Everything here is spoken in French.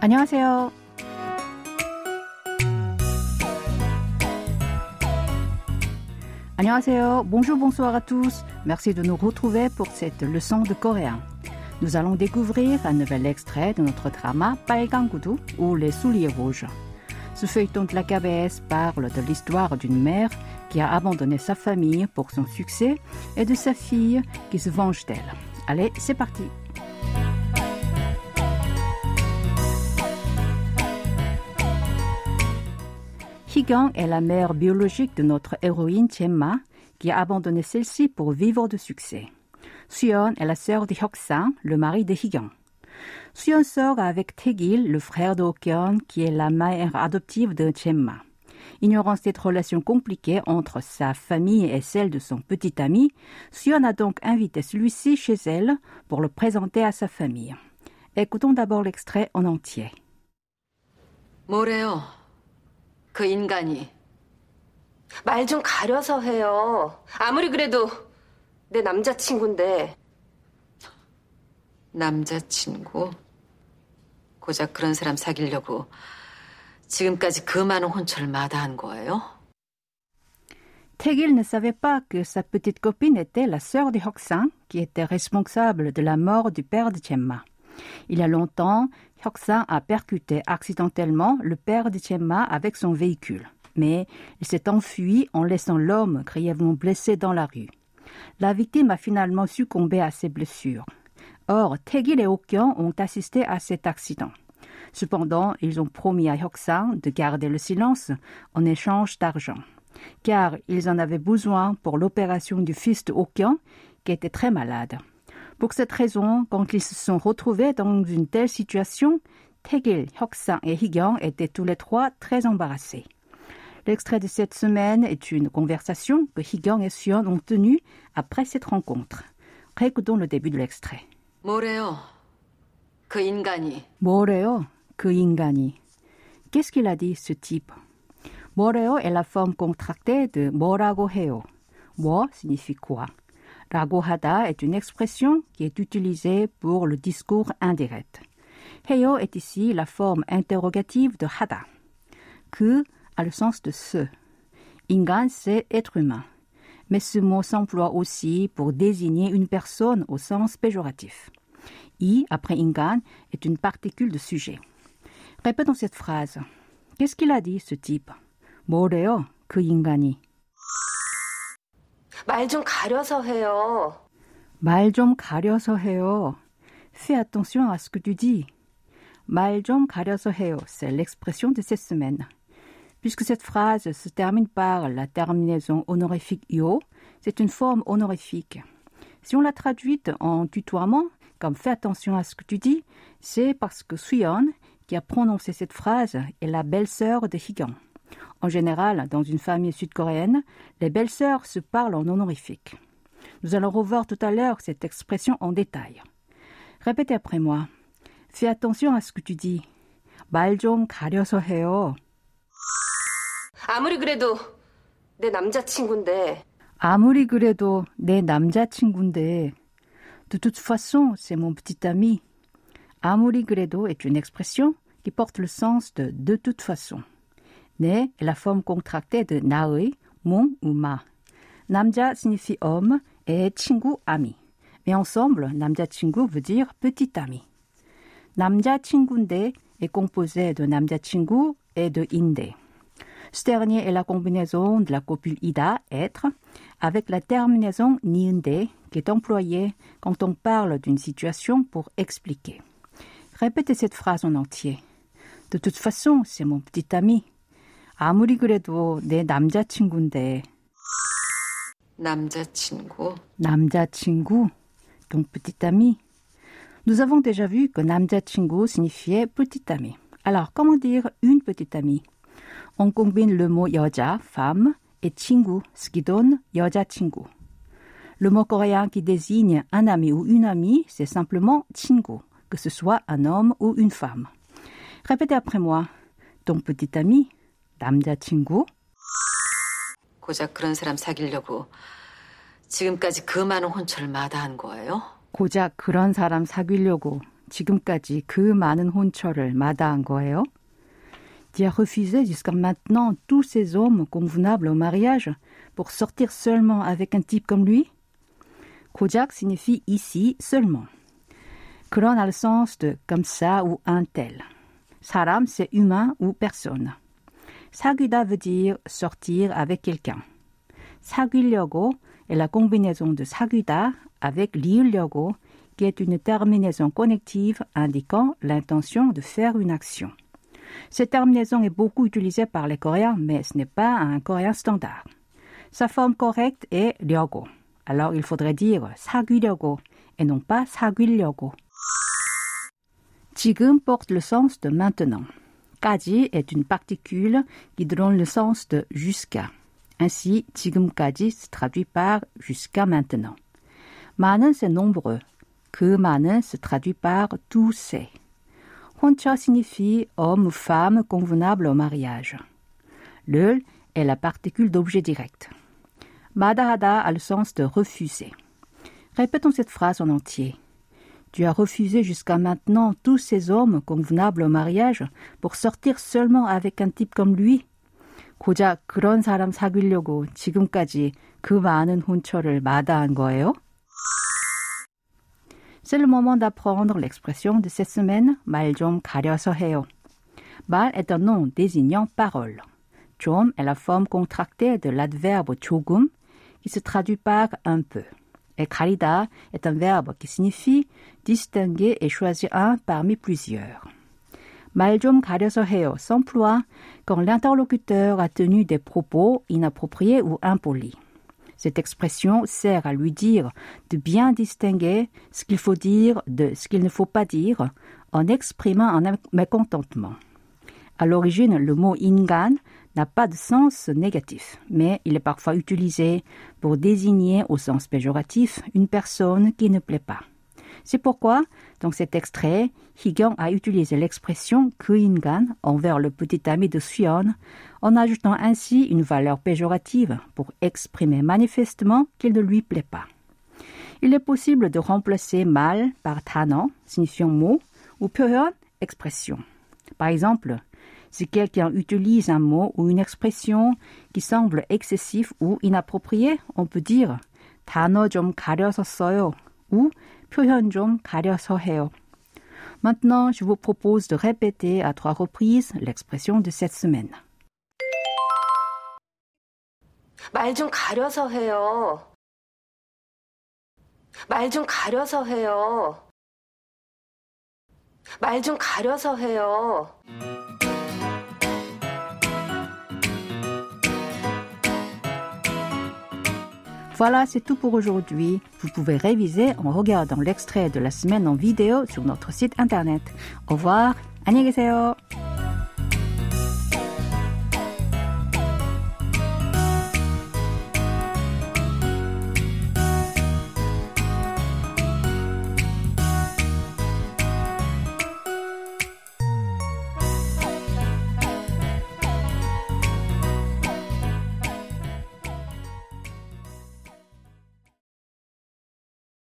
안녕하세요. 안녕하세요. Bonjour, bonsoir à tous. Merci de nous retrouver pour cette leçon de coréen. Nous allons découvrir un nouvel extrait de notre drama Gudu ou Les souliers rouges. Ce feuilleton de la KBS parle de l'histoire d'une mère qui a abandonné sa famille pour son succès et de sa fille qui se venge d'elle. Allez, c'est parti. Higang est la mère biologique de notre héroïne Chemma, qui a abandonné celle-ci pour vivre de succès. Suyeon est la sœur de Hyuk-sang, le mari de Higang. Suyeon sort avec Taegil, le frère de Okyeon, qui est la mère adoptive de Chemma. Ignorant cette relation compliquée entre sa famille et celle de son petit ami, Suyeon a donc invité celui-ci chez elle pour le présenter à sa famille. Écoutons d'abord l'extrait en entier. 뭐래요? 그 인간이. 말 좀 가려서 해요. 아무리 그래도 내 남자친구인데. 남자친구? 고작 그런 사람 사귀려고 지금까지 그 많은 혼처를 마다한 거예요? Taegil ne savait pas que sa petite copine était la sœur de Hyuk-sang, qui était responsable de la mort du père de Chemma. Il y a longtemps, Hyuk-sang a percuté accidentellement le père de Chemma avec son véhicule, mais il s'est enfui en laissant l'homme grièvement blessé dans la rue. La victime a finalement succombé à ses blessures. Or, Taegil et Okyeon ont assisté à cet accident. Cependant, ils ont promis à Hyuk-sang de garder le silence en échange d'argent, car ils en avaient besoin pour l'opération du fils de Okyeon, qui était très malade. Pour cette raison, quand ils se sont retrouvés dans une telle situation, Tegil, Hoxin et Higan étaient tous les trois très embarrassés. L'extrait de cette semaine est une conversation que Higan et Sion ont tenue après cette rencontre. Récoutons le début de l'extrait. Qu'est-ce qu'il a dit, ce type? Moreo est la forme contractée de Morago Heo. Signifie quoi? Ragohada est une expression qui est utilisée pour le discours indirect. Heyo est ici la forme interrogative de hada. Que a le sens de ce? Ingan, c'est être humain. Mais ce mot s'emploie aussi pour désigner une personne au sens péjoratif. I, après Ingan, est une particule de sujet. Répétons cette phrase. Qu'est-ce qu'il a dit, ce type? Moreo, que Ingani. 말 좀 가려서 해요. 말 좀 가려서 해요. Fais attention à ce que tu dis. 말 좀 가려서 해요, c'est l'expression de cette semaine. Puisque cette phrase se termine par la terminaison honorifique yo, c'est une forme honorifique. Si on la traduit en tutoiement, comme fais attention à ce que tu dis, c'est parce que Suyeon, qui a prononcé cette phrase, est la belle-sœur de Higang. En général, dans une famille sud-coréenne, les belles-sœurs se parlent en honorifique. Nous allons revoir tout à l'heure cette expression en détail. Répétez après moi. Fais attention à ce que tu dis. 말 좀 가려서 해요. 아무리 그래도 내 남자친구인데. 아무리 그래도 내 남자친구인데. De toute façon, c'est mon petit ami. 아무리 그래도 est une expression qui porte le sens de de toute façon. 네 est la forme contractée de 나의, mon ou ma. 남자 signifie homme et 친구 ami. Mais ensemble, 남자친구 veut dire petit ami. 남자친구인데 est composé de 남자친구 et de 인데. Ce dernier est la combinaison de la copule ida, être, avec la terminaison niunde, qui est employée quand on parle d'une situation pour expliquer. Répétez cette phrase en entier. De toute façon, c'est mon petit ami. 아무리 그래도 내 남자친구인데. 남자친구. 남자친구, ton petit ami. Nous avons déjà vu que 남자친구 signifiait petit ami. Alors, comment dire une petite amie On combine le mot 여자, femme, et 친구, ce qui donne 여자친구. Le mot coréen qui désigne un ami ou une amie, c'est simplement 친구, que ce soit un homme ou une femme. Répétez après moi. Ton petit ami, 남자친구. 고작 그런 사람 사귀려고 지금까지 그 많은 혼처를 마다한 거예요? 고작 그런 사람 사귀려고 지금까지 그 많은 혼처를 마다한 거예요? Tu as refusé jusqu'à maintenant tous ces hommes convenables au mariage pour sortir seulement avec un type comme lui? 고작 signifie ici seulement. 그런 a le sens de comme ça ou un tel. 사람, c'est humain ou personne. 사귀다 veut dire sortir avec quelqu'un. 사귀려고 est la combinaison de 사귀다 avec li으려고 qui est une terminaison connective indiquant l'intention de faire une action. Cette terminaison est beaucoup utilisée par les Coréens, mais ce n'est pas un coréen standard. Sa forme correcte est 려고. Alors il faudrait dire 사귀려고 et non pas 사귀려고. 지금 porte le sens de maintenant. 까지 est une particule qui donne le sens de jusqu'à. Ainsi, 지금까지 se traduit par jusqu'à maintenant. 많은 c'est nombreux. 그 많은 se traduit par tous ces. 혼처 signifie homme ou femme convenable au mariage. Le est la particule d'objet direct. 마다하다 a le sens de refuser. Répétons cette phrase en entier. Tu as refusé jusqu'à maintenant tous ces hommes convenables au mariage pour sortir seulement avec un type comme lui. 고작 그런 사람 사귀려고 지금까지 그 많은 혼처를 마다한 거예요? C'est le moment d'apprendre l'expression de cette semaine, 말 좀 가려서 해요. 말 est un nom désignant parole. 좀 est la forme contractée de l'adverbe 조금, qui se traduit par un peu. Et 가리다 est un verbe qui signifie distinguer et choisir un parmi plusieurs. 말 좀 가려서 해요 s'emploie quand l'interlocuteur a tenu des propos inappropriés ou impolis. Cette expression sert à lui dire de bien distinguer ce qu'il faut dire de ce qu'il ne faut pas dire en exprimant un mécontentement. À l'origine, le mot ingan n'a pas de sens négatif, mais il est parfois utilisé pour désigner au sens péjoratif une personne qui ne plaît pas. C'est pourquoi, dans cet extrait, Higyong a utilisé l'expression Kuingan envers le petit ami de Suyeon, en ajoutant ainsi une valeur péjorative pour exprimer manifestement qu'il ne lui plaît pas. Il est possible de remplacer mal par tano, signifiant mot, ou pyoyeon, expression. Par exemple, si quelqu'un utilise un mot ou une expression qui semble excessif ou inapproprié, on peut dire 단어 좀 가려서 써요 ou 표현 좀 가려서 해요. Maintenant, je vous propose de répéter à trois reprises l'expression de cette semaine. 말 좀 가려서 해요. 말 좀 가려서 해요. 말 좀 가려서 해요. Voilà, c'est tout pour aujourd'hui. Vous pouvez réviser en regardant l'extrait de la semaine en vidéo sur notre site internet. Au revoir. 안녕히 계세요.